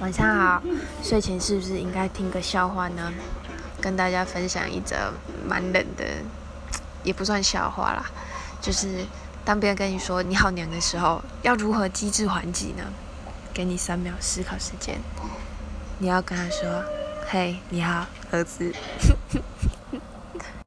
晚上好睡前是不是应该听个笑话呢？跟大家分享一则蛮冷的也不算笑话啦就是当别人跟你说你好娘的时候要如何机智还击呢？给你三秒思考时间。你要跟他说嘿你好儿子。